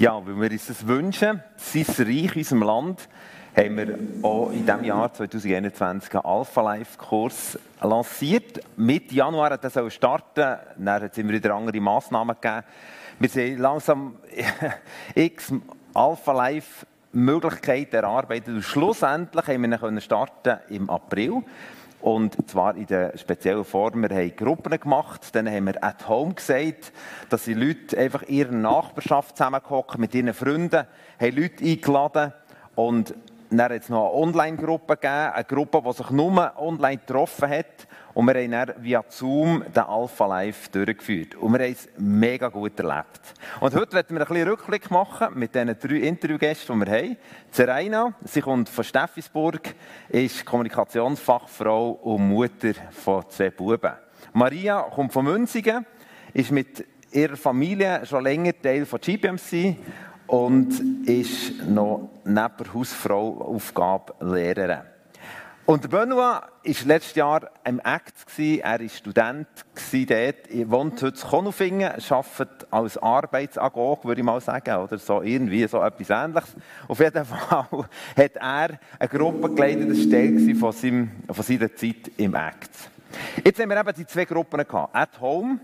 Ja, weil wir uns das wünschen, sein Reich in unserem Land, haben wir auch in diesem Jahr 2021 einen Alpha Life Kurs lanciert. Mitte Januar hat er starten, dann es immer wieder andere Massnahmen gegeben. Wir sind langsam x Alpha Life Möglichkeiten erarbeitet und schlussendlich haben wir ihn starten im April. Und zwar in der speziellen Form, wir haben Gruppen gemacht, dann haben wir at home gesagt, dass die Leute einfach in ihrer Nachbarschaft zusammenkommen, mit ihren Freunden, haben Leute eingeladen und dann es noch eine Online-Gruppe gegeben, eine Gruppe, die sich nur online getroffen hat. Und wir haben dann via Zoom den Alpha Live durchgeführt. Und wir haben es mega gut erlebt. Und heute werden wir ein bisschen Rückblick machen mit diesen drei Interviewgästen, die wir haben. Zeraina, sie kommt von Steffisburg, ist Kommunikationsfachfrau und Mutter von zwei Buben. Maria kommt von Münzigen, ist mit ihrer Familie schon länger Teil von GPMC und ist noch neben Hausfrau Aufgabe Lehrerin. Und Benoit war letztes Jahr im Act. Er war Student dort, er wohnt heute in Konufingen, arbeitet als Arbeitsagog, würde ich mal sagen, oder so irgendwie so etwas Ähnliches. Auf jeden Fall hat er eine Gruppe geleitet, das war von, seinem, von seiner Zeit im Act. Jetzt haben wir eben die zwei Gruppen gehabt. At Home,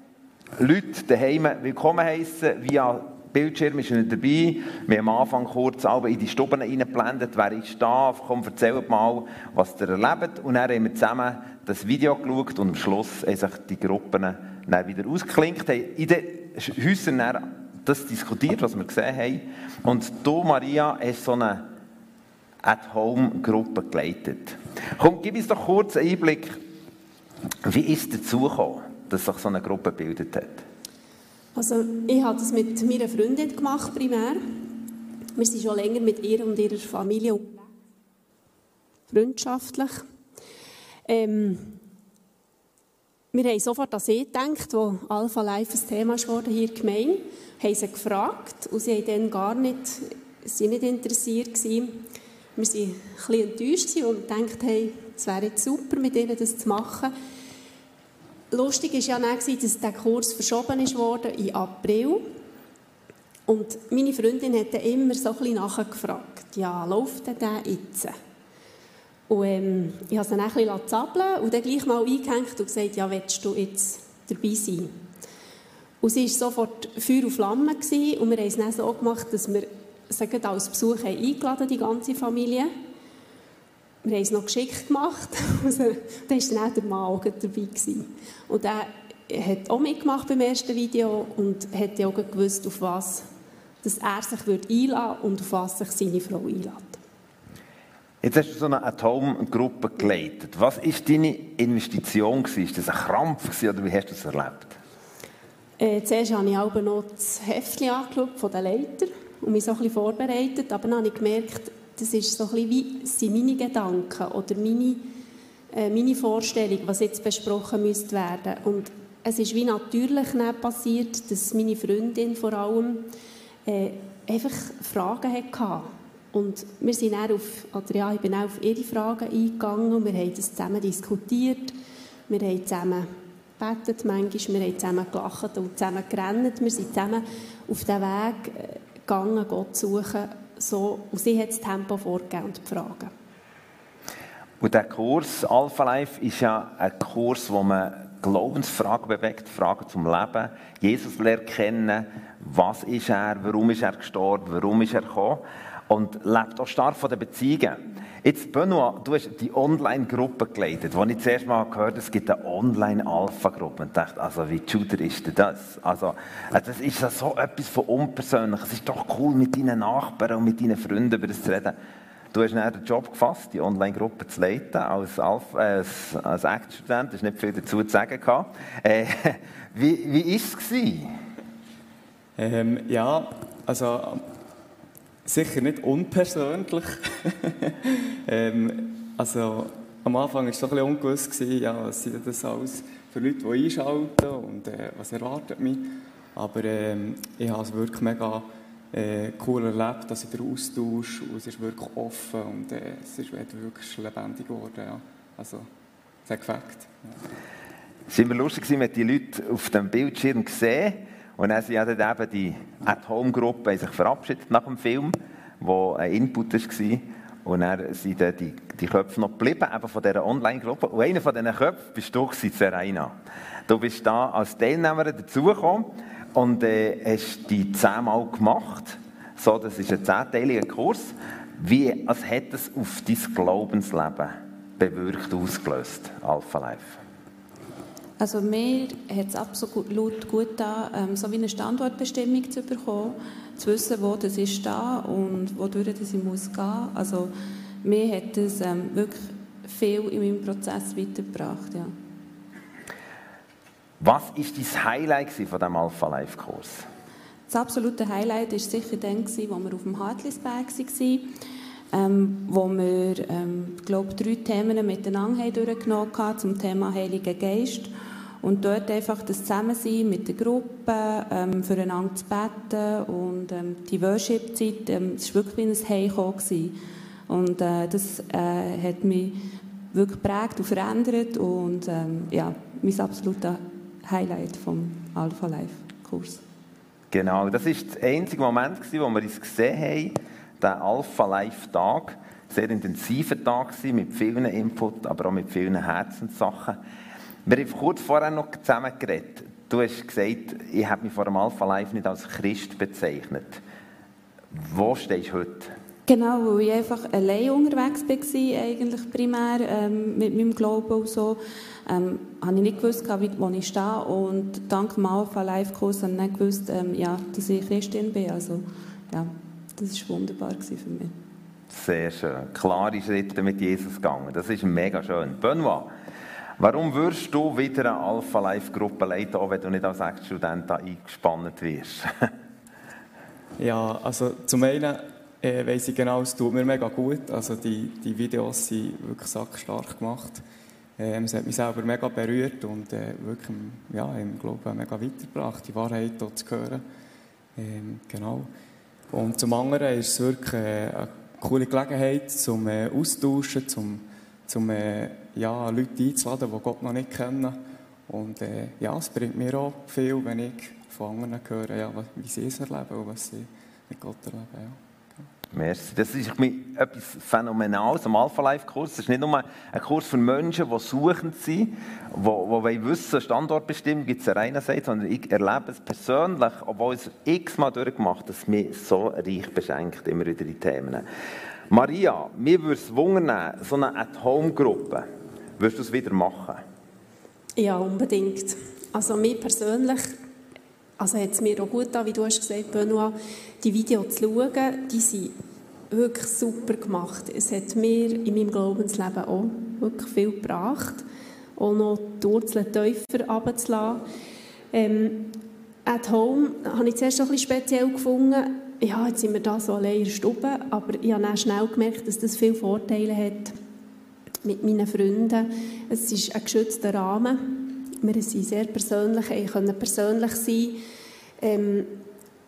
Leute daheim willkommen heißen via Bildschirm ist nicht dabei. Wir haben am Anfang kurz in die Stuben reingeblendet. Wer ist da? Komm, erzählt mal, was ihr erlebt. Und dann haben wir zusammen das Video geschaut und am Schluss haben sich die Gruppen dann wieder ausgeklinkt, haben in den Häusern dann das diskutiert, was wir gesehen haben. Und du, Maria, hast so eine At-Home-Gruppe geleitet. Komm, gib uns doch kurz einen Einblick, wie ist es dazu gekommen, dass sich so eine Gruppe gebildet hat? Also ich habe das mit meiner Freundin gemacht, primär. Wir sind schon länger mit ihr und ihrer Familie freundschaftlich. Ähm, wir haben sofort an sie gedacht, wo Alpha Life ein Thema wurde hier gemein, haben sie gefragt und sie waren dann gar nicht, sie nicht interessiert gewesen. Wir waren ein bisschen enttäuscht und dachten, hey, es wäre jetzt super, mit ihnen das zu machen. Lustig war ja dann, dass der Kurs verschoben wurde in April. Und meine Freundin hat dann immer so ein nachgefragt, ja, läuft denn der jetzt? Und ähm, ich habe sie dann ein bisschen zappeln und dann gleich mal eingehängt und gesagt, ja, willst du jetzt dabei sein? Und sie war sofort Feuer und Flamme gewesen, und wir haben es dann so gemacht, dass wir sie als Besuch eingeladen die ganze Familie wir haben es noch geschickt gemacht. Also, da war dann auch der Mann dabei. Gewesen. Und er hat auch mitgemacht beim ersten Video und hat ja auch gewusst, auf was dass er sich einladen würde und auf was sich seine Frau einlädt. Jetzt hast du so eine Atomgruppe geleitet. Was war deine Investition? War das ein Krampf oder wie hast du das erlebt? Äh, zuerst habe ich auch noch das Heftchen angeschaut von den Leitern und mich so ein bisschen vorbereitet. Aber dann habe ich gemerkt, das ist so ein wie sind meine Gedanken oder meine, äh, meine Vorstellung, was jetzt besprochen müsste werden. Und es ist wie natürlich passiert, dass meine Freundin vor allem äh, einfach Fragen hatte. Und wir sind dann auf, oder ja, ich bin auch auf ihre Fragen eingegangen und wir haben das zusammen diskutiert. Wir haben zusammen gebetet manchmal, wir haben zusammen gelacht und zusammen gerannt. Wir sind zusammen auf den Weg äh, gegangen, Gott zu suchen so, und sie hat das Tempo vorgegeben und die Fragen. Und der Kurs Alpha Life ist ja ein Kurs, wo man Glaubensfragen bewegt, Fragen zum Leben, Jesus lernt kennen, was ist er, warum ist er gestorben, warum ist er gekommen und lebt auch stark von den Beziehungen. Jetzt, Benoit, du hast die Online-Gruppe geleitet. Als ich zuerst mal gehört habe, es gibt eine Online-Alpha-Gruppe und dachte, also wie Juder ist denn das? Also, äh, das ist so etwas von unpersönlich. Es ist doch cool, mit deinen Nachbarn und mit deinen Freunden über das zu reden. Du hast dann den Job gefasst, die Online-Gruppe zu leiten, als, Alpha, äh, als, als Act-Student. Du hast nicht viel dazu zu sagen. Äh, wie war es? Ähm, ja, also sicher nicht unpersönlich. ähm, also am Anfang war es so ein bisschen ungewiss, ja, was sind das alles für Leute, die einschalten und äh, was erwartet mich. Aber ähm, ich habe es wirklich mega äh, cool erlebt, dass ich den Austausch und es ist wirklich offen und äh, es ist wirklich lebendig geworden. Ja. Also, es hat gefällt. Ja. Es war immer lustig, wenn die Leute auf dem Bildschirm gesehen Und dann sind dann eben die At-Home-Gruppe sich verabschiedet nach dem Film, wo ein Input war. Und dann sind dann die, die Köpfe noch geblieben, eben von dieser Online-Gruppe. Und einer von diesen Köpfen bist du, Serena. Du bist da als Teilnehmerin dazugekommen und äh, hast die zehnmal gemacht. So, das ist ein zehnteiliger Kurs. Wie, was hat es auf dein Glaubensleben bewirkt, ausgelöst, Alpha Life? Also mir hat es absolut gut getan, ähm, so wie eine Standortbestimmung zu bekommen, zu wissen, wo das ist da und wodurch das ich muss gehen. Also mir hat es ähm, wirklich viel in meinem Prozess weitergebracht, ja. Was war dein Highlight von diesem Alpha Life Kurs? Das absolute Highlight war sicher dann, als wir auf dem Hartlisberg waren, ähm, wo wir, ähm, glaube drei Themen miteinander durchgenommen haben zum Thema Heiliger Geist. Und dort einfach das Zusammensein mit der Gruppe, ähm, füreinander zu beten und ähm, die Worship-Zeit, ähm, es war wirklich wie ein Heimkommen. Und äh, das äh, hat mich wirklich geprägt und verändert und ähm, ja, mein absoluter Highlight vom Alpha Life Kurs. Genau, das war der einzige Moment, wo wir uns gesehen haben, der Alpha Life Tag. Sehr intensiver Tag mit vielen Input, aber auch mit vielen Herzenssachen. Wir haben kurz vorher noch zusammen geredet. Du hast gesagt, ich habe mich vor dem Alpha Life nicht als Christ bezeichnet. Wo stehst du heute? Genau, weil ich einfach allein unterwegs war, eigentlich primär ähm, mit meinem Glauben und so, ähm, habe ich nicht gewusst, wo ich stehe und dank dem Alpha Life Kurs habe ich nicht gewusst, ähm, ja, dass ich Christin bin. Also, ja, das war wunderbar für mich. Sehr schön. Klare Schritte mit Jesus gegangen. Das ist mega schön. Benoit, warum würdest du wieder eine Alpha Life Gruppe leiten, auch wenn du nicht als Ex-Student eingespannt wirst? ja, also zum einen äh, weiss ich genau, es tut mir mega gut. Also die, die Videos sind wirklich sackstark gemacht. Ähm, es hat mich selber mega berührt und äh, wirklich, ja, ich glaube, mega weitergebracht, die Wahrheit dort zu hören. Ähm, genau. Und zum anderen ist es wirklich äh, eine coole Gelegenheit zum äh, Austauschen, zum, zum äh, ja, Leute einzuladen, die Gott noch nicht kennen. Und äh, ja, es bringt mir auch viel, wenn ich von anderen höre, ja, wie sie es erleben und was sie mit Gott erleben. Ja. Merci. Das ist etwas Phänomenales am Alpha Life Kurs. Das ist nicht nur ein Kurs für Menschen, die suchend sind, die, die wissen, Standortbestimmung gibt es eine reine Seite, sondern ich erlebe es persönlich, obwohl ich es x-mal durchgemacht dass es mich so reich beschenkt, immer wieder die Themen. Maria, mir würde es wundern, so eine At-Home-Gruppe, würdest du es wieder machen? Ja, unbedingt. Also mir persönlich also hat es mir auch gut getan, wie du hast gesagt, Benoit, die Videos zu schauen, die sind wirklich super gemacht. Es hat mir in meinem Glaubensleben auch wirklich viel gebracht, auch noch die Wurzeln tiefer runterzulassen. Ähm, at home habe ich zuerst ein bisschen speziell gefunden. Ja, jetzt sind wir da so allein in der Stube, aber ich habe dann schnell gemerkt, dass das viele Vorteile hat mit meinen Freunden. Es ist ein geschützter Rahmen wir sind sehr persönlich, ich konnte persönlich sein. Ähm,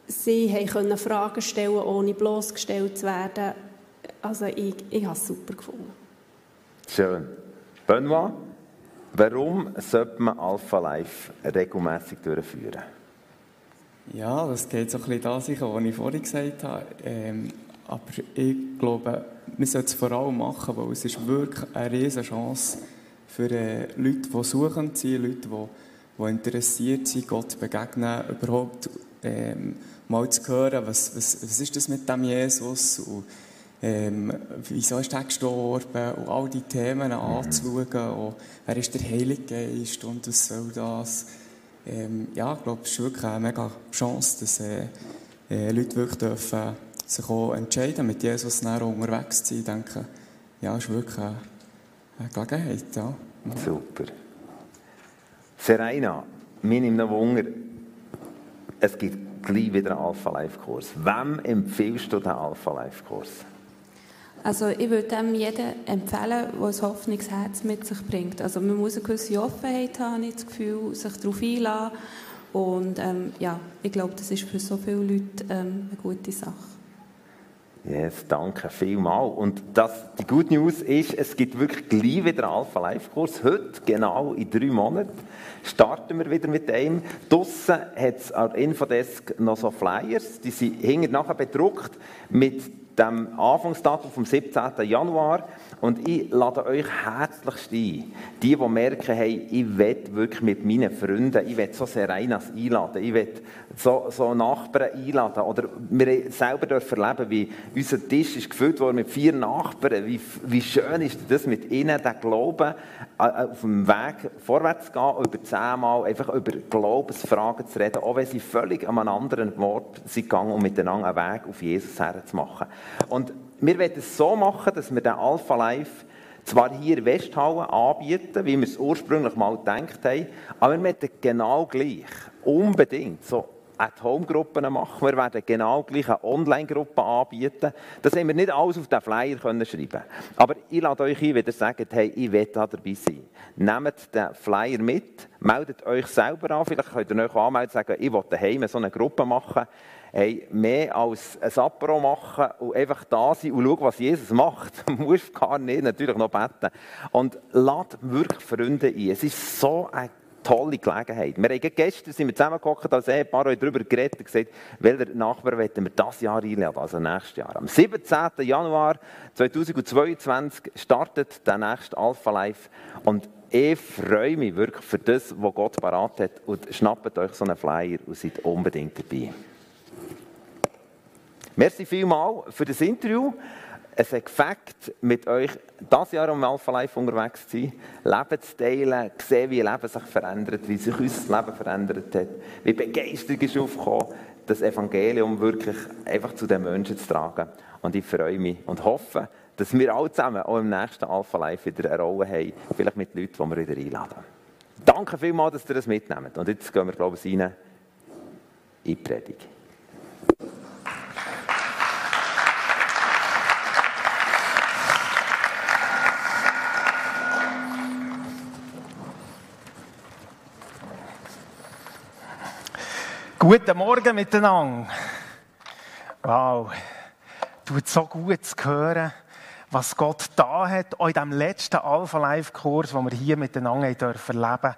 sie konnten Fragen stellen, ohne bloßgestellt zu werden. Also ich, ich habe es super gefunden. Schön. Benoit, warum sollte man Alpha Life regelmäßig durchführen? Ja, das geht so ein bisschen da sicher, was ich vorhin gesagt habe. Ähm, aber ich glaube, wir sollten es vor allem machen, weil es ist wirklich eine riesige Chance für äh, Leute, die suchen sind, Leute, die, die interessiert sind, Gott begegnen, überhaupt ähm, mal zu hören, was, was, was ist das mit dem Jesus und ähm, wieso ist er gestorben und all die Themen mhm. anzuschauen und wer ist der Heilige Geist und was soll das. Ähm, ja, ich glaube, es ist wirklich eine mega Chance, dass äh, äh, Leute wirklich dürfen sich auch entscheiden, mit Jesus näher unterwegs zu sein. Ich denke, ja, es ist wirklich eine, eine Gelegenheit, ja. Super. Serena, mir nimmt noch Wunder, es gibt gleich wieder einen Alpha Life Kurs. Wem empfiehlst du den Alpha Life Kurs? Also ich würde dem jedem empfehlen, der ein Hoffnungsherz mit sich bringt. Also man muss eine gewisse Offenheit haben, ich das Gefühl, sich darauf einlassen. Und ähm, ja, ich glaube, das ist für so viele Leute ähm, eine gute Sache. Yes, danke vielmals. Und das, die gute News ist, es gibt wirklich gleich wieder einen Alpha Life Kurs. Heute, genau in drei Monaten, starten wir wieder mit dem. Draussen hat es an Infodesk noch so Flyers, die sind hinten nachher bedruckt mit dem Anfangsdatum vom 17. Januar. Und ich lade euch herzlichst ein, die, die merken, hey, ich will wirklich mit meinen Freunden, ich will so sehr Reinas einladen, ich will so, so Nachbarn einladen. Oder wir selber dürfen erleben, wie unser Tisch ist gefüllt worden mit vier Nachbarn. Wie, wie schön ist das mit ihnen, den Glauben äh, auf dem Weg vorwärts zu gehen, über zehnmal einfach über Glaubensfragen zu reden, auch wenn sie völlig an einem anderen Ort sind gegangen, um miteinander einen Weg auf Jesus herzumachen. Und wir wollen es so machen, dass wir den Alpha Life zwar hier in Westhallen anbieten, wie wir es ursprünglich mal gedacht haben, aber wir möchten genau gleich, unbedingt, so At-Home-Gruppen machen. Wir werden genau gleich eine Online-Gruppe anbieten. Das haben wir nicht alles auf den Flyer schreiben Aber ich lade euch ein, wenn ihr sagt, hey, ich will da dabei sein. Nehmt den Flyer mit, meldet euch selber an. Vielleicht könnt ihr euch anmelden und sagen, ich will daheim so eine Gruppe machen hey, mehr als ein Apro machen und einfach da sein und schauen, was Jesus macht. Du musst gar nicht natürlich noch beten. Und lad wirklich Freunde ein. Es ist so eine tolle Gelegenheit. Wir haben gestern sind wir zusammengekommen, als Ehepaar haben darüber geredet und gesagt, welcher Nachbar wollen wir das Jahr einladen, also nächstes Jahr. Am 17. Januar 2022 startet der nächste Alpha Life und ich freue mich wirklich für das, was Gott parat hat und schnappt euch so einen Flyer und seid unbedingt dabei. Merci vielmals für das Interview. Es hat gefällt, mit euch das Jahr am Alpha Life unterwegs zu sein, Leben zu teilen, sehen, wie Leben sich verändert, wie sich unser Leben verändert hat, wie Begeisterung ist aufgekommen, das Evangelium wirklich einfach zu den Menschen zu tragen. Und ich freue mich und hoffe, dass wir alle zusammen auch im nächsten Alpha Life wieder eine Rolle haben, vielleicht mit Leuten, die wir wieder einladen. Danke vielmals, dass ihr das mitnehmt. Und jetzt gehen wir, glaube ich, rein in die Predigt. Guten Morgen miteinander. Wow, tut so gut zu hören, was Gott da hat, auch in diesem letzten Alpha Life Kurs, den wir hier miteinander dürfen erleben.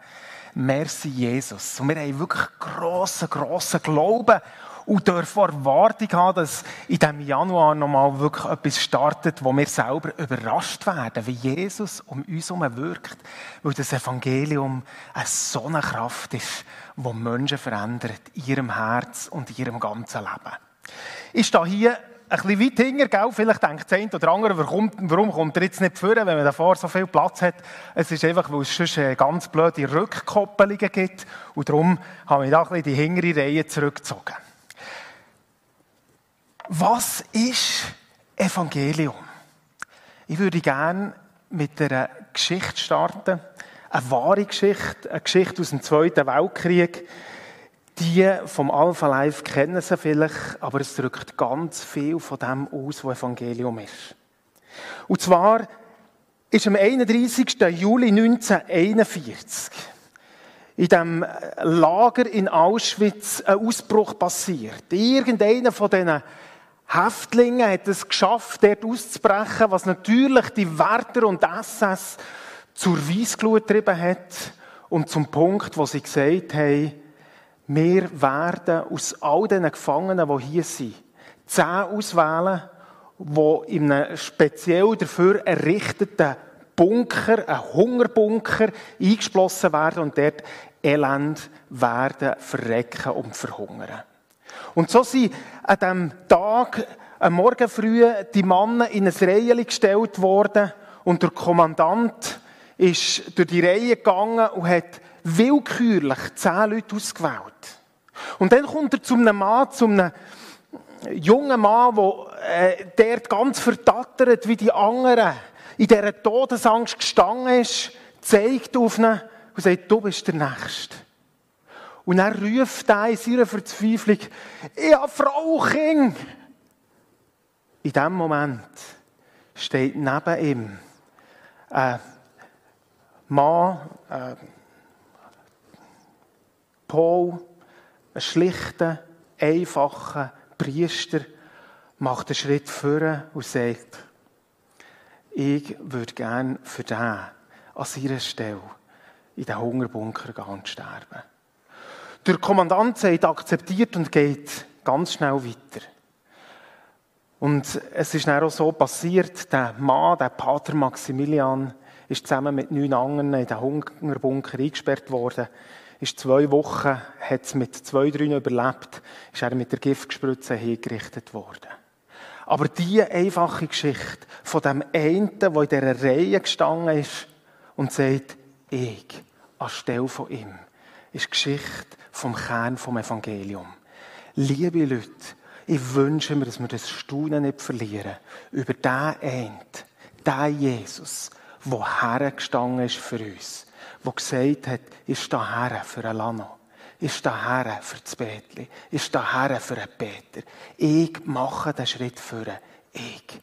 Merci Jesus. Und wir haben wirklich grossen, grossen Glauben und dürfen Erwartung haben, dass in diesem Januar nochmal wirklich etwas startet, wo wir selber überrascht werden, wie Jesus um uns herum wirkt, weil das Evangelium eine so eine Kraft ist, die Menschen verändert, in ihrem Herz und in ihrem ganzen Leben. Ich stehe hier ein bisschen weit hinter, gell? vielleicht denkt der eine oder andere, warum, warum kommt er jetzt nicht vor, wenn man davor so viel Platz hat. Es ist einfach, weil es sonst ganz blöde Rückkoppelungen gibt und darum habe ich da ein bisschen die hintere Reihe zurückgezogen. Was ist Evangelium? Ich würde gerne mit einer Geschichte starten. Eine wahre Geschichte, eine Geschichte aus dem Zweiten Weltkrieg. Die vom Alpha Life kennen sie vielleicht, aber es drückt ganz viel von dem aus, was Evangelium ist. Und zwar ist am 31. Juli 1941 in dem Lager in Auschwitz ein Ausbruch passiert. Irgendeiner von diesen Häftlinge hat es geschafft, dort auszubrechen, was natürlich die Wärter und SS zur Weissglut getrieben hat und zum Punkt, wo sie gesagt haben, wir werden aus all den Gefangenen, die hier sind, zehn auswählen, die in einem speziell dafür errichteten Bunker, ein Hungerbunker, eingeschlossen werden und dort elend werden verrecken und verhungern. Und so sind an diesem Tag, am Morgen früh, die Männer in ein Reihe gestellt worden und der Kommandant ist durch die Reihe gegangen und hat willkürlich zehn Leute ausgewählt. Und dann kommt er zu einem Mann, zu einem jungen Mann, der äh, dort ganz verdattert wie die anderen in dieser Todesangst gestanden ist, zeigt auf ihn und sagt, du bist der Nächste. Und er ruft er in seiner Verzweiflung, ich habe Frau King. In diesem Moment steht neben ihm ein Mann, ein Paul, ein schlichter, einfacher Priester, macht einen Schritt vor und sagt, ich würde gerne für den an seiner Stelle in den Hungerbunker gehen und sterben. Der Kommandant sagt, akzeptiert und geht ganz schnell weiter. Und es ist dann auch so passiert, der Mann, der Pater Maximilian, ist zusammen mit neun anderen in den Hungerbunker eingesperrt worden. Ist zwei Wochen, hat es mit zwei, drei überlebt, ist er mit der Giftspritze hingerichtet worden. Aber diese einfache Geschichte von dem einen, der in dieser Reihe gestanden ist und sagt, ich, anstelle von ihm, ist die Geschichte vom Kern vom Evangelium. Liebe Leute, ich wünsche mir, dass wir das Staunen nicht verlieren über den einen, den Jesus, der hergestanden ist für uns, der gesagt hat, ist da her für ein Lano, ist da her für das Betli, ist da her für einen Peter. Ich mache den Schritt für ich.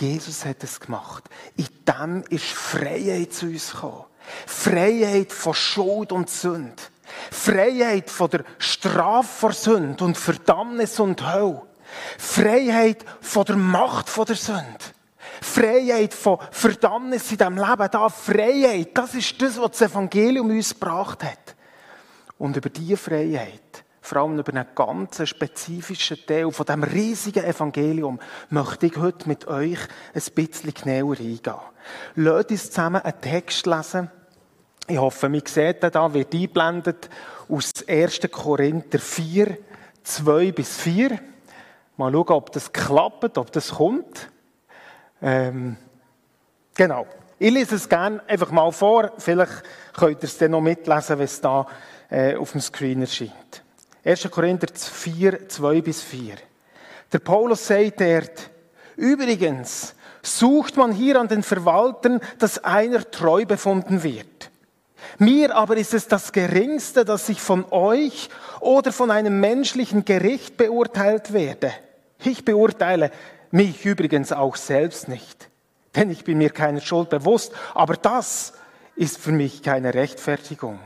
Jesus hat es gemacht. In dem ist Freiheit zu uns gekommen. Freiheit von Schuld und Sünde. Freiheit von der Strafe vor Sünde und Verdammnis und Hölle. Freiheit von der Macht von der Sünde. Freiheit von Verdammnis in diesem Leben. Da Freiheit, das ist das, was das Evangelium uns gebracht hat. Und über diese Freiheit, vor allem über einen ganz spezifischen Teil von diesem riesigen Evangelium, möchte ich heute mit euch ein bisschen genauer eingehen. Lasst uns zusammen einen Text lesen, ich hoffe, man sieht den da, wird eingeblendet aus 1. Korinther 4, 2 bis 4. Mal schauen, ob das klappt, ob das kommt. Ähm, genau. Ich lese es gerne einfach mal vor. Vielleicht könnt ihr es dann noch mitlesen, wenn es da äh, auf dem Screen erscheint. 1. Korinther 4, 2 bis 4. Der Paulus sagt dort, übrigens sucht man hier an den Verwaltern, dass einer treu befunden wird. Mir aber ist es das Geringste, dass ich von euch oder von einem menschlichen Gericht beurteilt werde. Ich beurteile mich übrigens auch selbst nicht, denn ich bin mir keiner Schuld bewusst, aber das ist für mich keine Rechtfertigung.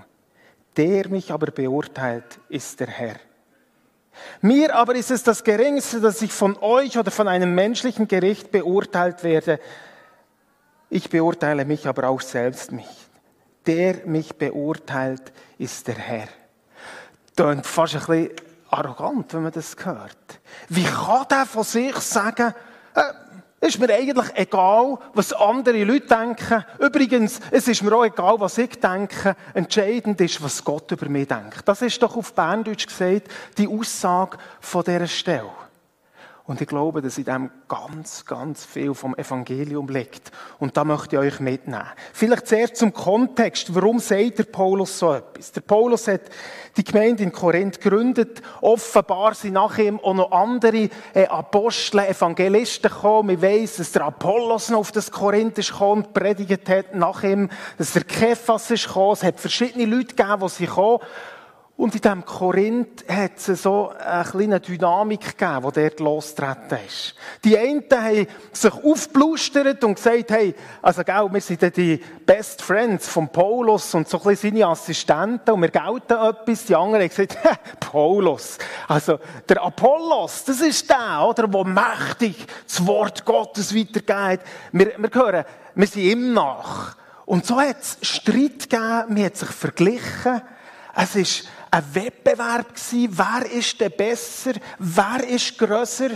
Der mich aber beurteilt, ist der Herr. Mir aber ist es das Geringste, dass ich von euch oder von einem menschlichen Gericht beurteilt werde. Ich beurteile mich aber auch selbst nicht der mich beurteilt, ist der Herr. Tönt fast ein bisschen arrogant, wenn man das hört. Wie kann der von sich sagen, äh, ist mir eigentlich egal, was andere Leute denken. Übrigens, es ist mir auch egal, was ich denke. Entscheidend ist, was Gott über mich denkt. Das ist doch auf Berndeutsch gesagt die Aussage von dieser Stelle. Und ich glaube, dass in dem ganz, ganz viel vom Evangelium liegt. Und da möchte ich euch mitnehmen. Vielleicht zuerst zum Kontext. Warum sagt der Paulus so etwas? Der Paulus hat die Gemeinde in Korinth gegründet. Offenbar sind nach ihm auch noch andere äh, Apostel, Evangelisten gekommen. Ich weiss, dass der Apollos noch auf das Korinth gekommen und predigt hat nach ihm, dass der Kephas ist gekommen. Es hat verschiedene Leute gegeben, die sie kommen. Und in diesem Korinth hat es so eine kleine Dynamik gegeben, die dort losgetreten ist. Die einen haben sich aufblustert und gesagt, hey, also, gell, wir sind die Best Friends von Paulus und so ein bisschen seine Assistenten und wir gelten etwas. Die anderen haben gesagt, Paulus, also, der Apollos, das ist der, oder, der mächtig das Wort Gottes weitergeht. Wir, wir hören, wir sind ihm nach. Und so hat es Streit gegeben, man hat sich verglichen. Es ist ein Wettbewerb gewesen, wer ist denn besser, wer ist grösser.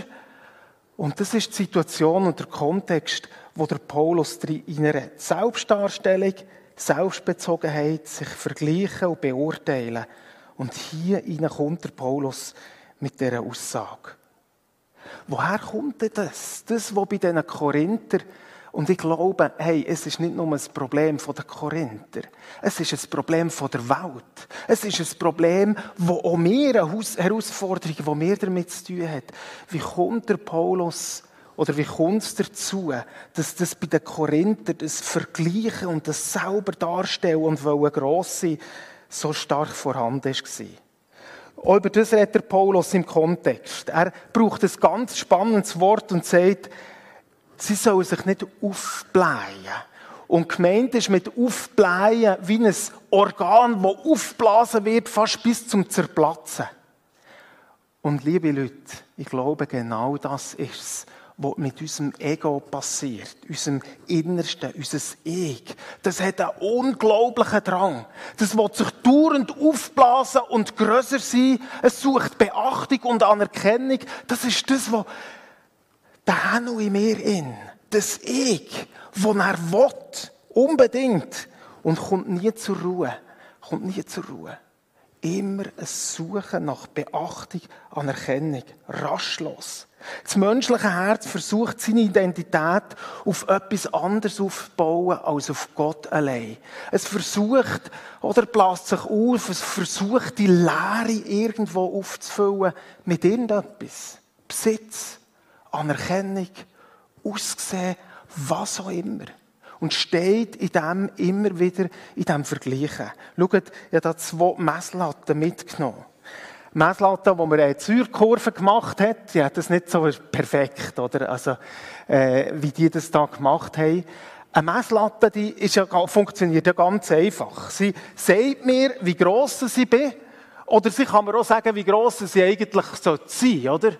Und das ist die Situation und der Kontext, wo der Paulus reinredet. Selbstdarstellung, Selbstbezogenheit, sich vergleichen und beurteilen. Und hier kommt der Paulus mit dieser Aussage. Woher kommt denn das? Das, was bei diesen Korinther und ich glaube, hey, es ist nicht nur ein Problem der Korinther. Es ist ein Problem der Welt. Es ist ein Problem, wo auch wir eine Herausforderung, die mehr damit zu tun hat. Wie kommt der Paulus oder wie kommt es dazu, dass das bei den Korinther das Vergleichen und das selber darstellen und wollen gross sein, so stark vorhanden war? Auch über das redet der Paulus im Kontext. Er braucht ein ganz spannendes Wort und sagt, sie sollen sich nicht aufblähen. Und gemeint ist mit aufblähen wie ein Organ, das aufblasen wird, fast bis zum Zerplatzen. Und liebe Leute, ich glaube, genau das ist es, was mit unserem Ego passiert, unserem Innersten, unser Ich. Das hat einen unglaublichen Drang. Das will sich dauernd aufblasen und grösser sein. Es sucht Beachtung und Anerkennung. Das ist das, was der Henno in mir in. Das Ich, das er will. Unbedingt. Und kommt nie zur Ruhe. Kommt nie zur Ruhe immer ein Suchen nach Beachtung, Anerkennung, rastlos. Das menschliche Herz versucht, seine Identität auf etwas anderes aufzubauen als auf Gott allein. Es versucht oder bläst sich auf, es versucht, die Leere irgendwo aufzufüllen mit irgendetwas. Besitz, Anerkennung, Aussehen, was auch immer und steht in dem immer wieder in dem Vergleichen. Schaut, ich habe da zwei Messlatten mitgenommen. Messlatte, die man eine Zürkurve gemacht hat, die hat das nicht so perfekt, oder? Also, äh, wie die das da gemacht haben. Eine Messlatte, die ist ja, funktioniert ja ganz einfach. Sie sagt mir, wie gross sie bin, oder sie kann mir auch sagen, wie gross sie eigentlich sein sollte, oder?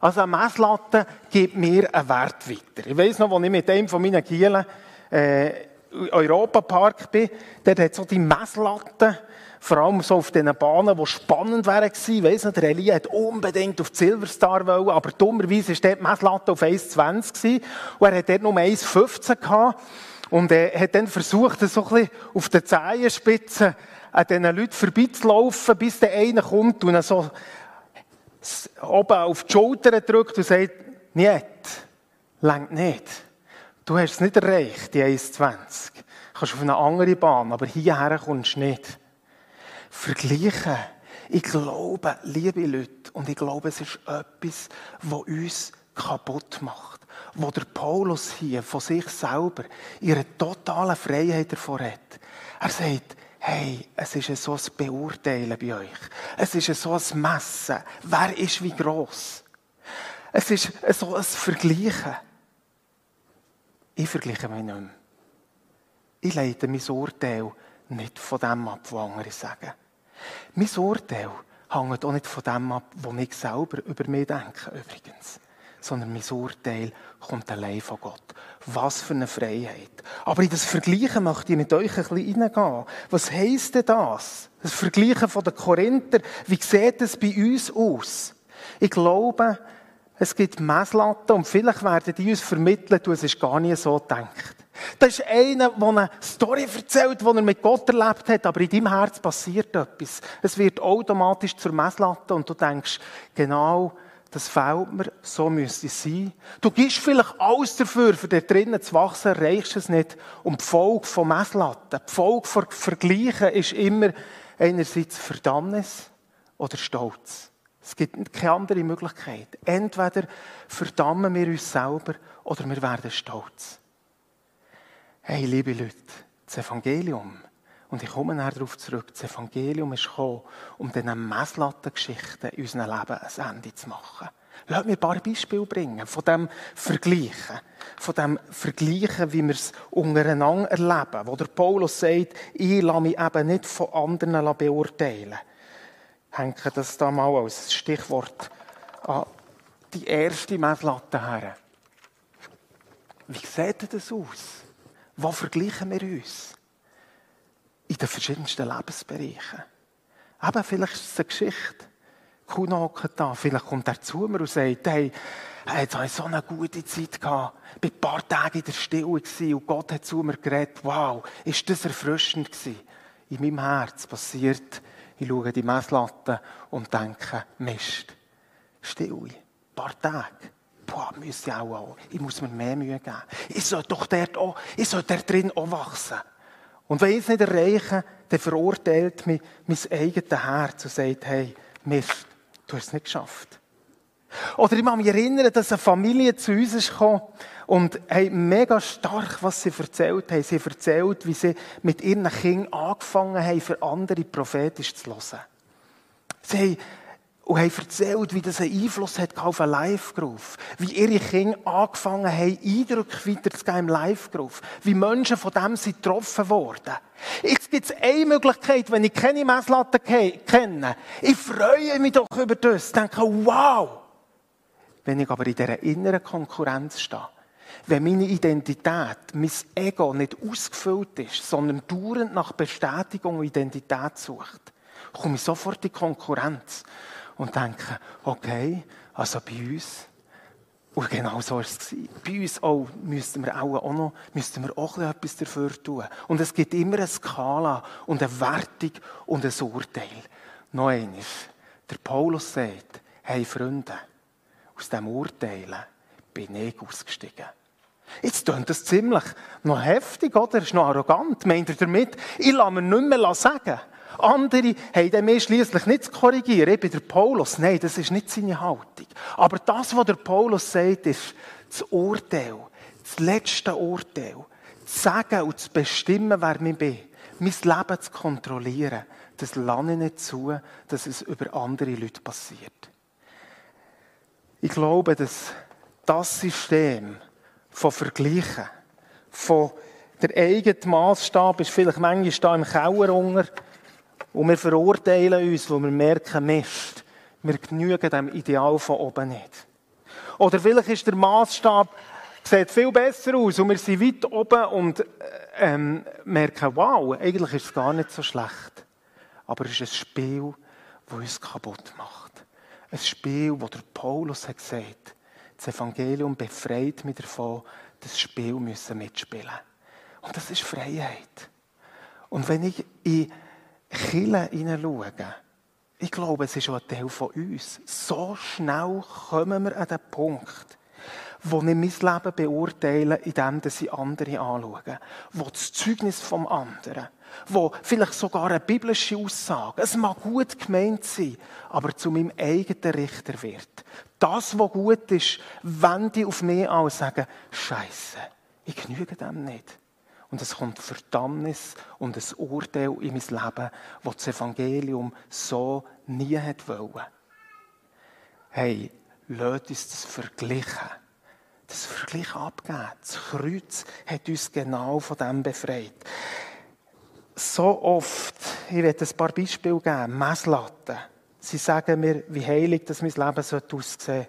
Also eine Messlatte gibt mir einen Wert weiter. Ich weiss noch, als ich mit einem von meinen Gielen äh, Europapark bin, dort hat so die Messlatten, vor allem so auf diesen Bahnen, die spannend wären gewesen. Weiss nicht, der Elia hat unbedingt auf die Silverstar wollen, aber dummerweise war dort die Messlatte auf 1,20 gewesen. Und er hat dort nur 1,15 gehabt. Und er hat dann versucht, so ein bisschen auf den Zehenspitzen an diesen Leuten vorbeizulaufen, bis der eine kommt und so oben auf die Schulter drückt und sagt, nicht, längt nicht. Du hast es nicht erreicht, die 1,20. Du kannst auf eine andere Bahn, aber hierher kommst du nicht. Vergleichen. Ich glaube, liebe Leute, und ich glaube, es ist etwas, was uns kaputt macht. Wo der Paulus hier von sich selber ihre totale Freiheit davor hat. Er sagt, hey, es ist so ein Beurteilen bei euch. Es ist so ein Messen. Wer ist wie gross? Es ist so ein Vergleichen. Ich vergleiche mich nicht mehr. Ich leite mein Urteil nicht von dem ab, was andere sagen. Mein Urteil hängt auch nicht von dem ab, was ich selber über mich denke, übrigens. Sondern mein Urteil kommt allein von Gott. Was für eine Freiheit. Aber in das Vergleichen möchte ich mit euch ein bisschen reingehen. Was heisst denn das? Das Vergleichen von den Korinther. Wie sieht es bei uns aus? Ich glaube, es gibt Messlatten und vielleicht werden die uns vermitteln, du, es gar nicht so gedacht. Das ist einer, der eine Story erzählt, die er mit Gott erlebt hat, aber in deinem Herz passiert etwas. Es wird automatisch zur Messlatte und du denkst, genau, das fehlt mir, so müsste es sein. Du gibst vielleicht alles dafür, für dort drinnen zu wachsen, erreichst es nicht. Und die Folge von Messlatten, die Folge von Vergleichen ist immer einerseits Verdammnis oder Stolz. Es gibt keine andere Möglichkeit. Entweder verdammen wir uns selber oder wir werden stolz. Hey, liebe Leute, das Evangelium, und ich komme nachher darauf zurück, das Evangelium ist gekommen, um diese Messlattengeschichten in unserem Leben ein Ende zu machen. Lass mir ein paar Beispiele bringen von dem Vergleichen. Von dem Vergleichen, wie wir es untereinander erleben. Wo der Paulus sagt, ich lasse mich eben nicht von anderen beurteilen hänge das da mal als Stichwort an die erste Messlatte her. Wie sieht das aus? Wo vergleichen wir uns? In den verschiedensten Lebensbereichen. Eben, vielleicht ist es eine Geschichte. Kuno da, vielleicht kommt er zu mir und sagt, hey, jetzt habe ich so eine gute Zeit gehabt. Ich war ein paar Tage in der Stille und Gott hat zu mir geredet. Wow, ist das erfrischend gewesen. In meinem Herz passiert ich schaue die Messlatte und denke, Mist, still, ein paar Tage. Boah, müsste ich auch, auch. Ich muss mir mehr Mühe geben. Ich soll doch dort auch, ich soll dort drin auch wachsen. Und wenn ich es nicht erreiche, dann verurteilt mich mein eigenes Herz und sagt, hey, Mist, du hast es nicht geschafft. Oder ich muss mich erinnern, dass eine Familie zu uns ist und hey, mega stark, was sie erzählt haben. Sie erzählt, wie sie mit ihren Kindern angefangen haben, für andere prophetisch zu hören. Sie haben und haben erzählt, wie das einen Einfluss hat auf einen Live-Groove. Wie ihre Kinder angefangen haben, Eindrücke weiterzugeben im Live-Groove. Wie Menschen von dem sind getroffen worden. Jetzt gibt es eine Möglichkeit, wenn ich keine Messlatte kenne. Ich freue mich doch über das. Denke, wow! Wenn ich aber in dieser inneren Konkurrenz stehe, wenn meine Identität, mein Ego nicht ausgefüllt ist, sondern dauernd nach Bestätigung und Identität sucht, komme ich sofort in Konkurrenz und denke, okay, also bei uns, und genau so war es. Bei uns auch müssten wir auch, auch noch müssten wir auch etwas dafür tun. Und es gibt immer eine Skala und eine Wertung und ein Urteil. Noch eines. Der Paulus sagt, hey Freunde, aus diesem Urteilen bin ich ausgestiegen. Jetzt klingt das ziemlich noch heftig, oder? Das ist noch arrogant. Meint ihr damit, ich lasse mir nicht mehr sagen. Andere haben mir schließlich nicht zu korrigieren. Ich bin der Paulus. Nein, das ist nicht seine Haltung. Aber das, was der Paulus sagt, ist das Urteil. Das letzte Urteil. Zu sagen und zu bestimmen, wer ich bin. Mein Leben zu kontrollieren. Das lasse ich nicht zu, dass es über andere Leute passiert. Ich glaube, dass das System von Vergleichen, von der eigene Maßstab ist vielleicht manchmal da im Keller unter und wir verurteilen uns, wo wir merken, Mist, wir genügen dem Ideal von oben nicht. Oder vielleicht ist der Maßstab sieht viel besser aus und wir sind weit oben und ähm, merken, wow, eigentlich ist es gar nicht so schlecht. Aber es ist ein Spiel, das uns kaputt macht. Ein Spiel, wo der Paulus hat gesagt, das Evangelium befreit mich davon, das Spiel müssen mitspielen. Und das ist Freiheit. Und wenn ich in Kille hineinschauen, ich glaube, es ist auch ein Teil von uns. So schnell kommen wir an den Punkt, wo ich mein Leben beurteile, indem ich andere anschaue. Wo das Zeugnis vom anderen, wo vielleicht sogar eine biblische Aussage, es mag gut gemeint sein, aber zu meinem eigenen Richter wird. Das, was gut ist, wende ich auf mich an und sage, Scheiße, ich genüge dem nicht. Und es kommt Verdammnis und ein Urteil in mein Leben, das das Evangelium so nie hat wollen. Hey, lasst uns das vergleichen. Das Vergleich abgeben. Das Kreuz hat uns genau von dem befreit. So oft, ich werde ein paar Beispiele geben, Messlatten. Sie sagen mir, wie heilig das mein Leben aussehen sollte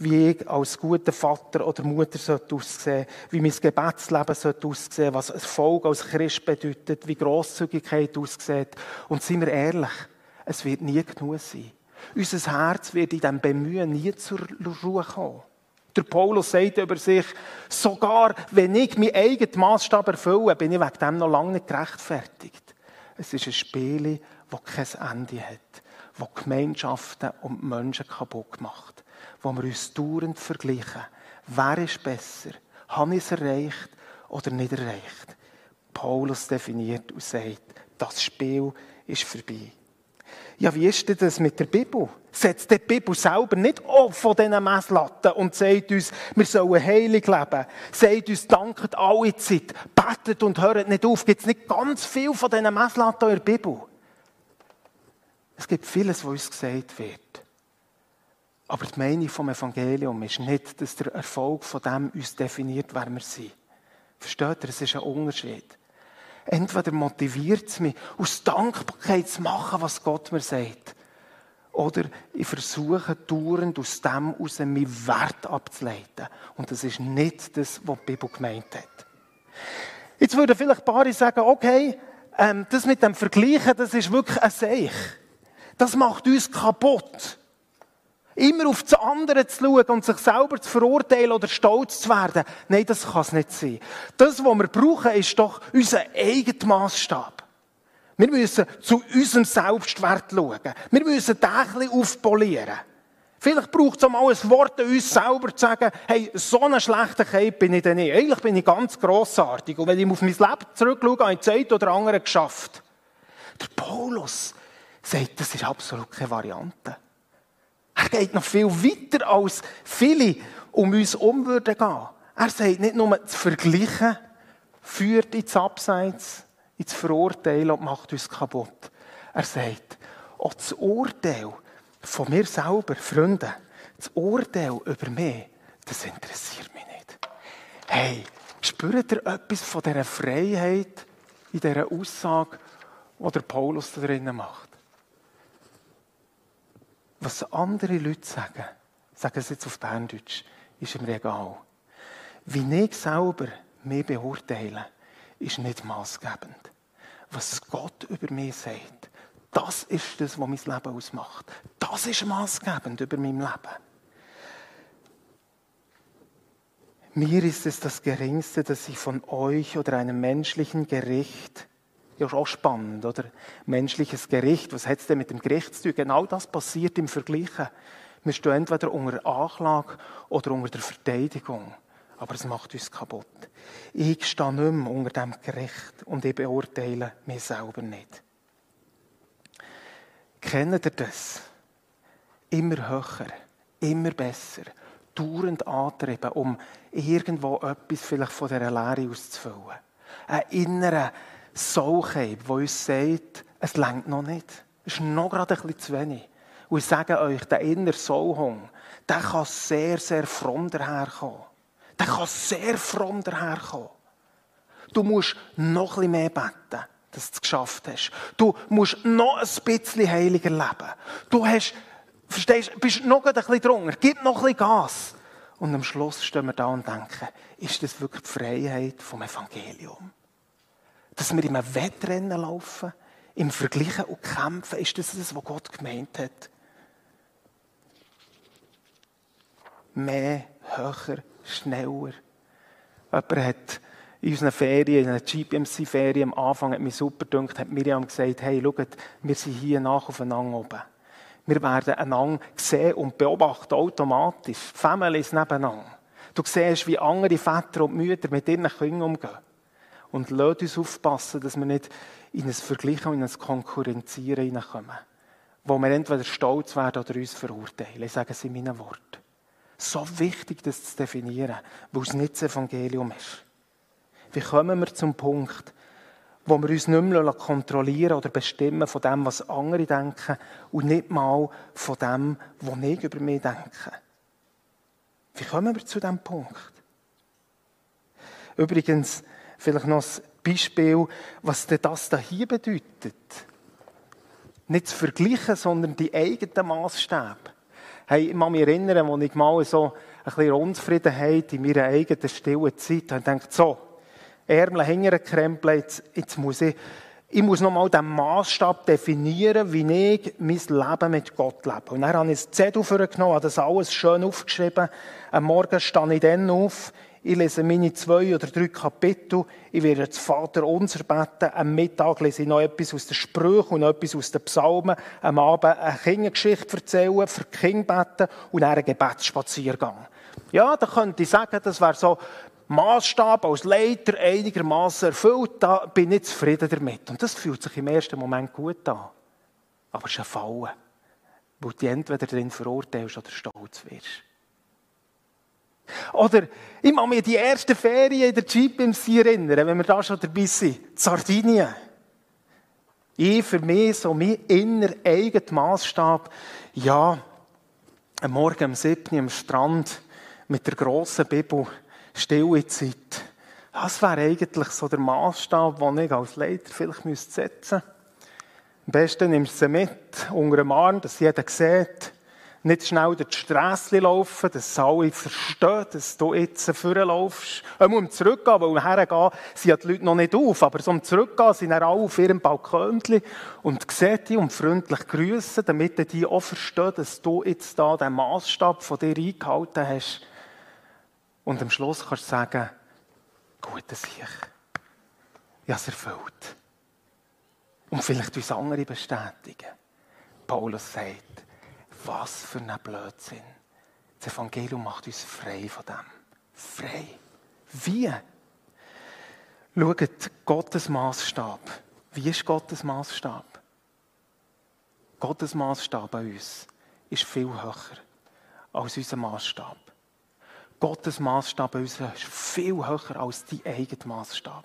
wie ich als guter Vater oder Mutter sollte aussehen wie mein Gebetsleben sollte aussehen was Erfolg als Christ bedeutet, wie Grosszügigkeit aussieht. Und seien wir ehrlich, es wird nie genug sein. Unser Herz wird in diesem Bemühen nie zur Ruhe kommen. Der Paulus sagt über sich, sogar wenn ich meinen eigenen Maßstab erfülle, bin ich wegen dem noch lange nicht gerechtfertigt. Es ist ein Spiel, das kein Ende hat, das Gemeinschaften und Menschen kaputt macht wo wir uns dauernd vergleichen. Wer ist besser? Habe ich es erreicht oder nicht erreicht? Paulus definiert und sagt, das Spiel ist vorbei. Ja, wie ist denn das mit der Bibel? Setzt die Bibel selber nicht auf von diesen Messlatten und sagt uns, wir sollen heilig leben. Sagt uns, danket alle Zeit, betet und hört nicht auf. Gibt es nicht ganz viel von diesen Messlatten in der Bibel? Es gibt vieles, was uns gesagt wird. Aber die Meinung vom Evangelium ist nicht, dass der Erfolg von dem uns definiert, wer wir sind. Versteht ihr? Es ist ein Unterschied. Entweder motiviert es mich, aus Dankbarkeit zu machen, was Gott mir sagt. Oder ich versuche dauernd aus dem heraus meinen Wert abzuleiten. Und das ist nicht das, was die Bibel gemeint hat. Jetzt würden vielleicht ein paar sagen, okay, ähm, das mit dem Vergleichen, das ist wirklich ein Seich. Das macht uns kaputt. Immer auf das andere zu schauen und sich selber zu verurteilen oder stolz zu werden. Nein, das kann es nicht sein. Das, was wir brauchen, ist doch unser eigener Maßstab. Wir müssen zu unserem Selbstwert schauen. Wir müssen den aufpolieren. Vielleicht braucht es auch mal ein Wort an uns selber zu sagen, hey, so eine schlechteKeit bin ich denn nicht. Eigentlich bin ich ganz grossartig. Und wenn ich auf mein Leben zurückschaue, habe ich Zeit oder andere geschafft. Der Paulus sagt, das ist absolut keine Variante. Er geht noch viel weiter als viele um uns um würden gehen. Er sagt nicht nur, zu vergleichen führt ins Abseits, ins Verurteilen und macht uns kaputt. Er sagt, auch das Urteil, von mir selber, Freunde, das Urteil über mich, das interessiert mich nicht. Hey, spürt ihr etwas von dieser Freiheit in dieser Aussage, die der Paulus da drinnen macht? Was andere Leute sagen, sagen sie jetzt auf Berndeutsch, ist mir egal. Wie ich selber mich beurteile, ist nicht maßgebend. Was Gott über mich sagt, das ist das, was mein Leben ausmacht. Das ist maßgebend über mein Leben. Mir ist es das Geringste, dass ich von euch oder einem menschlichen Gericht, ja auch spannend, oder? Menschliches Gericht, was hat es denn mit dem Gericht zu tun? Genau das passiert im Vergleichen. Wir stehen entweder unter Anklage oder unter der Verteidigung. Aber es macht uns kaputt. Ich stehe nicht mehr unter dem Gericht und ich beurteile mich selber nicht. Kennt ihr das? Immer höher, immer besser, dauernd antrieben, um irgendwo etwas vielleicht von dieser Lehre auszufüllen. Ein innerer Sauchheib, der uns sagt, es längt noch nicht. Es ist noch gerade ein bisschen zu wenig. Und ich sage euch, der innere Sauhung, der kann sehr, sehr fromm daherkommen. Der kann sehr fromm daherkommen. Du musst noch ein bisschen mehr beten, dass du es geschafft hast. Du musst noch ein bisschen heiliger leben. Du hast, verstehst, bist noch ein bisschen drunter. Gib noch ein bisschen Gas. Und am Schluss stehen wir da und denken, ist das wirklich die Freiheit vom Evangelium? Dass wir in einem Wettrennen laufen, im Vergleichen und kämpfen, ist das das, was Gott gemeint hat? Mehr, höher, schneller. Jemand hat in unseren Ferien, in einer GPMC-Ferien am Anfang, hat mich super gedacht, hat Miriam gesagt, hey, schaut, wir sind hier nach aufeinander oben. Wir werden einander sehen und beobachten, automatisch. Die Families nebeneinander. Du siehst, wie andere Väter und Mütter mit ihren Kindern umgehen. Und lass uns aufpassen, dass wir nicht in ein Vergleichen und in ein Konkurrenzieren hineinkommen. Wo wir entweder stolz werden oder uns verurteilen. Ich sage es in meinen Worten. So wichtig, das zu definieren, weil es nicht das Evangelium ist. Wie kommen wir zum Punkt, wo wir uns nicht mehr kontrollieren oder bestimmen von dem, was andere denken und nicht mal von dem, was ich über mich denke? Wie kommen wir zu diesem Punkt? Übrigens, vielleicht noch ein Beispiel, was denn das hier bedeutet. Nicht zu vergleichen, sondern die eigenen Maßstäbe. Hey, ich kann mich erinnern, als ich mal so ein bisschen Unzufriedenheit in meiner eigenen stillen Zeit habe, ich gedacht, so, Ärmel hinterkrempeln, jetzt, jetzt muss ich, ich muss nochmal den Maßstab definieren, wie ich mein Leben mit Gott lebe. Und dann habe ich ein Zettel vorgenommen, habe das alles schön aufgeschrieben. Am Morgen stehe ich dann auf, ich lese meine zwei oder drei Kapitel, ich werde das Vater unser beten, am Mittag lese ich noch etwas aus den Sprüchen und etwas aus den Psalmen, am Abend eine Kindergeschichte erzählen, für die Kinder beten und einen Gebetsspaziergang. Ja, da könnte ich sagen, das wäre so Maßstab als Leiter einigermaßen erfüllt, da bin ich zufrieden damit. Und das fühlt sich im ersten Moment gut an. Aber es ist ein Fallen, wo du entweder drin verurteilst oder stolz wirst. Oder ich kann mich die erste Ferien in der GPMC erinnern, wenn wir da schon dabei sind. Sardinien. Ich für mich so mein inner eigener Maßstab. Ja, am Morgen um 7 Uhr am Strand mit der grossen Bibel stille Zeit. Das wäre eigentlich so der Maßstab, den ich als Leiter vielleicht setzen müsste. Am besten nimmst du sie mit, unter dem Arm, dass jeder sieht. Nicht schnell durch die Strasse laufen, dass alle verstehen, dass du jetzt vorlaufst. Ähm, um zurückgehen, weil hergehen sind die Leute noch nicht auf. Aber so um zurückgehen sind dann alle auf ihrem Balkönchen und sehen die und freundlich grüßen, damit die auch verstehen, dass du jetzt da den Maßstab von dir eingehalten hast. Und am Schluss kannst du sagen, gutes Ich. Ich habe es erfüllt. Und vielleicht uns andere bestätigen. Paulus sagt, was für ein Blödsinn. Das Evangelium macht uns frei von dem. Frei. Wie? Schaut, Gottes Maßstab. Wie ist Gottes Maßstab? Gottes Maßstab an uns ist viel höher als unser Maßstab. Gottes Maßstab bei uns ist viel höher als dein eigener Maßstab.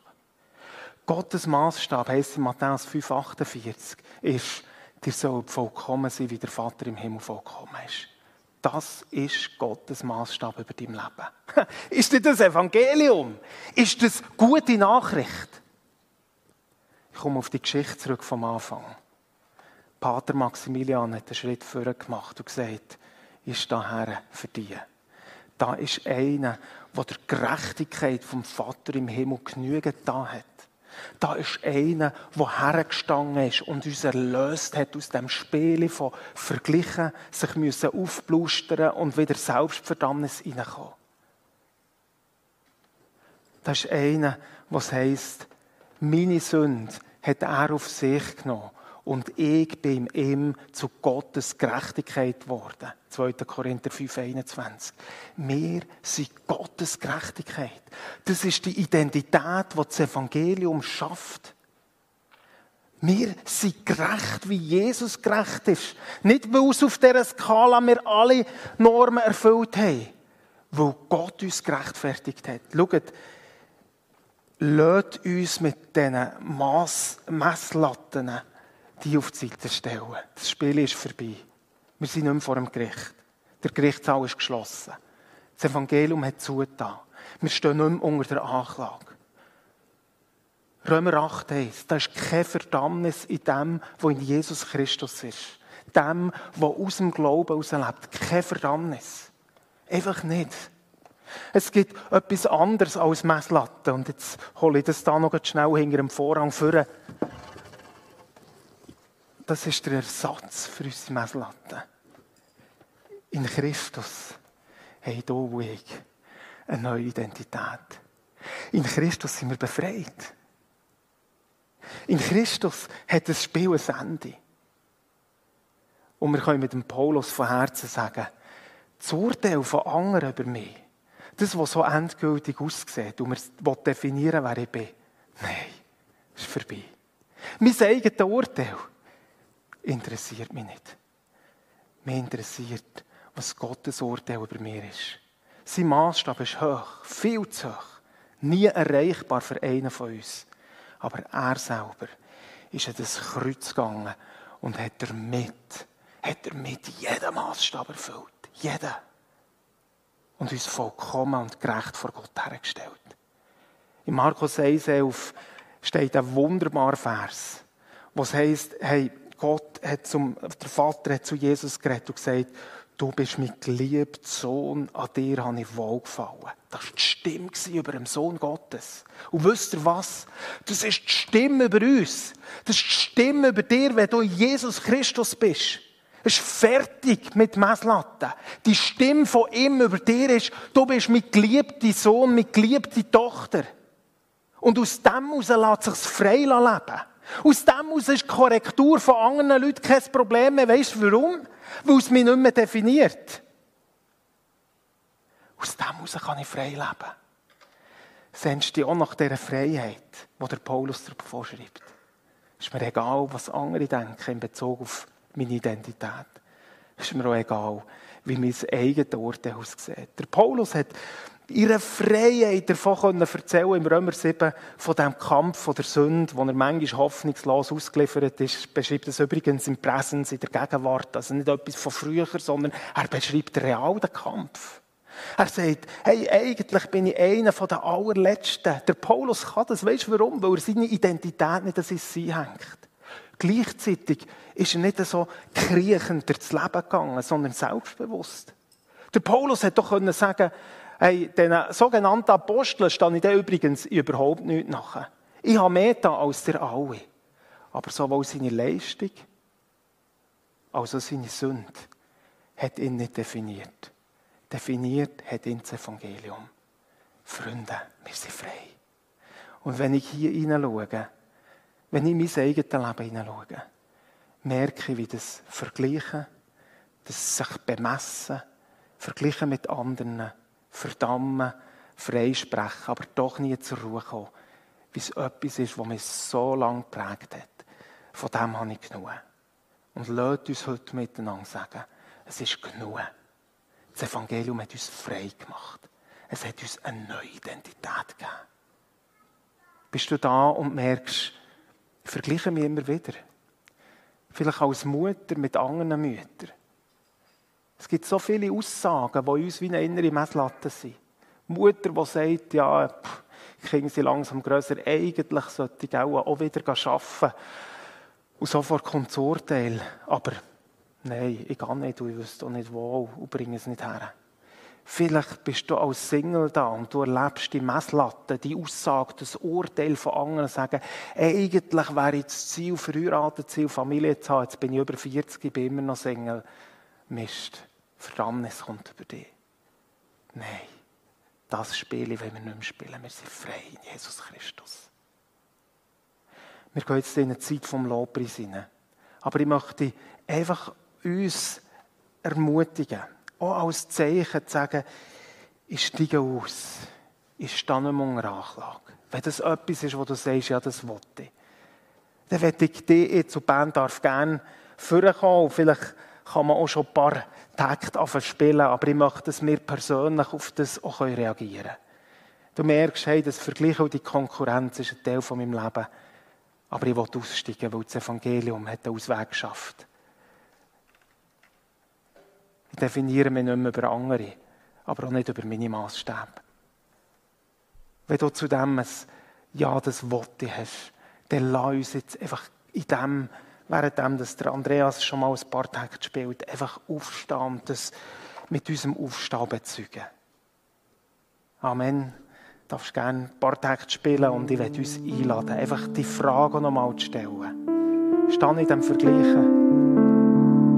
Gottes Maßstab, heisst in Matthäus 5,48, ist Ihr sollt vollkommen sein, wie der Vater im Himmel vollkommen ist. Das ist Gottes Maßstab über dein Leben. ist das das Evangelium? Ist das gute Nachricht? Ich komme auf die Geschichte zurück vom Anfang. Pater Maximilian hat einen Schritt vorher gemacht und gesagt, ist daher für dich. Da ist einer, der der Gerechtigkeit vom Vater im Himmel genügend da hat. Da ist einer, der hergestanden ist und uns erlöst hat aus dem Spiel von Verglichen, sich müssen aufblustern und wieder Selbstverdammnis hineinkommen. Das ist einer, was heisst, meine Sünde hat er auf sich genommen und ich bin ihm zu Gottes Gerechtigkeit geworden. 2. Korinther 5, 21. Wir sind Gottes Gerechtigkeit. Das ist die Identität, die das Evangelium schafft. Wir sind gerecht, wie Jesus gerecht ist. Nicht, weil es auf dieser Skala wir alle Normen erfüllt haben, weil Gott uns gerechtfertigt hat. Schaut, lasst uns mit diesen Mass Messlatten die auf die Seite stellen. Das Spiel ist vorbei. Wir sind nicht mehr vor dem Gericht. Der Gerichtssaal ist geschlossen. Das Evangelium hat zugetan. Wir stehen nicht mehr unter der Anklage. Römer 8 heisst, da ist keine Verdammnis in dem, was in Jesus Christus ist. Dem, der aus dem Glauben herauslebt. Keine Verdammnis. Einfach nicht. Es gibt etwas anderes als Messlatte. Und jetzt hole ich das da noch schnell hinter dem Vorhang vor das ist der Ersatz für unsere Messlatte. In Christus haben du und ich eine neue Identität. In Christus sind wir befreit. In Christus hat das Spiel ein Ende. Und wir können mit dem Paulus von Herzen sagen, das Urteil von anderen über mich, das, was so endgültig aussieht und wir definieren, wer ich bin, nein, ist vorbei. Mein eigenes Urteil, interessiert mich nicht. Mich interessiert, was Gottes Urteil über mir ist. Sein Maßstab ist hoch, viel zu hoch. Nie erreichbar für einen von uns. Aber er selber ist an das Kreuz gegangen und hat damit, hat damit jeden Maßstab erfüllt. Jeden. Und uns vollkommen und gerecht vor Gott hergestellt. In Markus 1,11 steht ein wunderbarer Vers, was heißt, hey, Gott hat zum, der Vater hat zu Jesus geredet und gesagt, du bist mein geliebter Sohn, an dir habe ich wohlgefallen. Das war die Stimme über den Sohn Gottes. Und wisst ihr was? Das ist die Stimme über uns. Das ist die Stimme über dir, wenn du Jesus Christus bist. Es ist fertig mit Messlatten. Die Stimme von ihm über dir ist, du bist mein geliebter Sohn, meine geliebte Tochter. Und aus dem heraus lässt sich frei leben. Aus dem heraus ist die Korrektur von anderen Leuten kein Problem mehr. Weißt du warum? Weil es mich nicht mehr definiert. Aus dem heraus kann ich frei leben. Sehnst du auch nach dieser Freiheit, die der Paulus dir vorschreibt? Ist mir egal, was andere denken in Bezug auf meine Identität. Ist mir auch egal, wie mein eigenes Urteil aussieht. Der Paulus hat ihre Freiheit davon erzählen im Römer 7 von dem Kampf von der Sünde, wo er manchmal hoffnungslos ausgeliefert ist, beschreibt es übrigens im Präsens, in der Gegenwart, also nicht etwas von früher, sondern er beschreibt real den Kampf. Er sagt, hey, eigentlich bin ich einer von den allerletzten. Der Paulus kann das, weißt du warum? Weil er seine Identität nicht an sein Sein hängt. Gleichzeitig ist er nicht so kriechend durchs Leben gegangen, sondern selbstbewusst. Der Paulus hätte doch können sagen Hey, den sogenannten Aposteln stehe ich dann übrigens überhaupt nicht nach. Ich habe mehr da als der alle. Aber sowohl seine Leistung als auch seine Sünde hat ihn nicht definiert. Definiert hat ihn das Evangelium. Freunde, wir sind frei. Und wenn ich hier hineinschaue, wenn ich in mein eigenes Leben hineinschaue, merke ich, wie das Vergleichen, das sich bemessen, Vergleichen mit anderen, verdammen, freisprechen, aber doch nie zur Ruhe kommen, wie es etwas ist, was mich so lange geprägt hat. Von dem habe ich genug. Und lasst uns heute miteinander sagen, es ist genug. Das Evangelium hat uns frei gemacht. Es hat uns eine neue Identität gegeben. Bist du da und merkst, ich vergleiche mich immer wieder. Vielleicht als Mutter mit anderen Müttern. Es gibt so viele Aussagen, die uns wie eine innere Messlatte sind. Mutter, die sagt, ja, pff, Kinder sind langsam grösser, eigentlich sollte ich auch, wieder arbeiten. Und sofort kommt das Urteil. Aber nein, ich gehe nicht, ich wüsste auch nicht wo und bringe es nicht her. Vielleicht bist du als Single da und du erlebst die Messlatte, die Aussage, das Urteil von anderen, sagen, eigentlich wäre ich das Ziel, verheiratet Ziel, Familie zu haben, jetzt bin ich über 40, ich bin immer noch Single. Mist, Verdammnis kommt über dich. Nein, das Spiel wenn wir nicht mehr spielen. Wir sind frei in Jesus Christus. Wir gehen jetzt in eine Zeit vom Lobpreis hinein. Aber ich möchte einfach uns ermutigen, auch als Zeichen zu sagen, ich steige aus. Ich stehe nicht mehr Anklage. Wenn das etwas ist, wo du sagst, ja, das wollte ich. Dann werde ich dich jetzt zu Band darf gerne vorkommen. Vielleicht kann man auch schon ein paar Takte spielen, aber ich möchte, dass wir persönlich auf das auch reagieren können. Du merkst, hey, das Vergleich und die Konkurrenz ist ein Teil von meinem Leben. Aber ich will aussteigen, weil das Evangelium hat einen Ausweg geschafft. Ich definiere mich nicht mehr über andere, aber auch nicht über meine Maßstäbe. Wenn du zu dem ein Ja, das Worte hast, dann lass uns jetzt einfach in dem, währenddem dass der Andreas schon mal ein paar Tage spielt, einfach aufstehen und das mit unserem Aufstehen bezeugen. Amen. Du darfst gerne ein paar Takte spielen und ich werde uns einladen, einfach die Frage noch mal zu stellen. Stehe ich dem Vergleichen?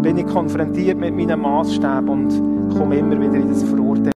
bin ich konfrontiert mit meinen Maßstäben und komme immer wieder in das Verurteilen.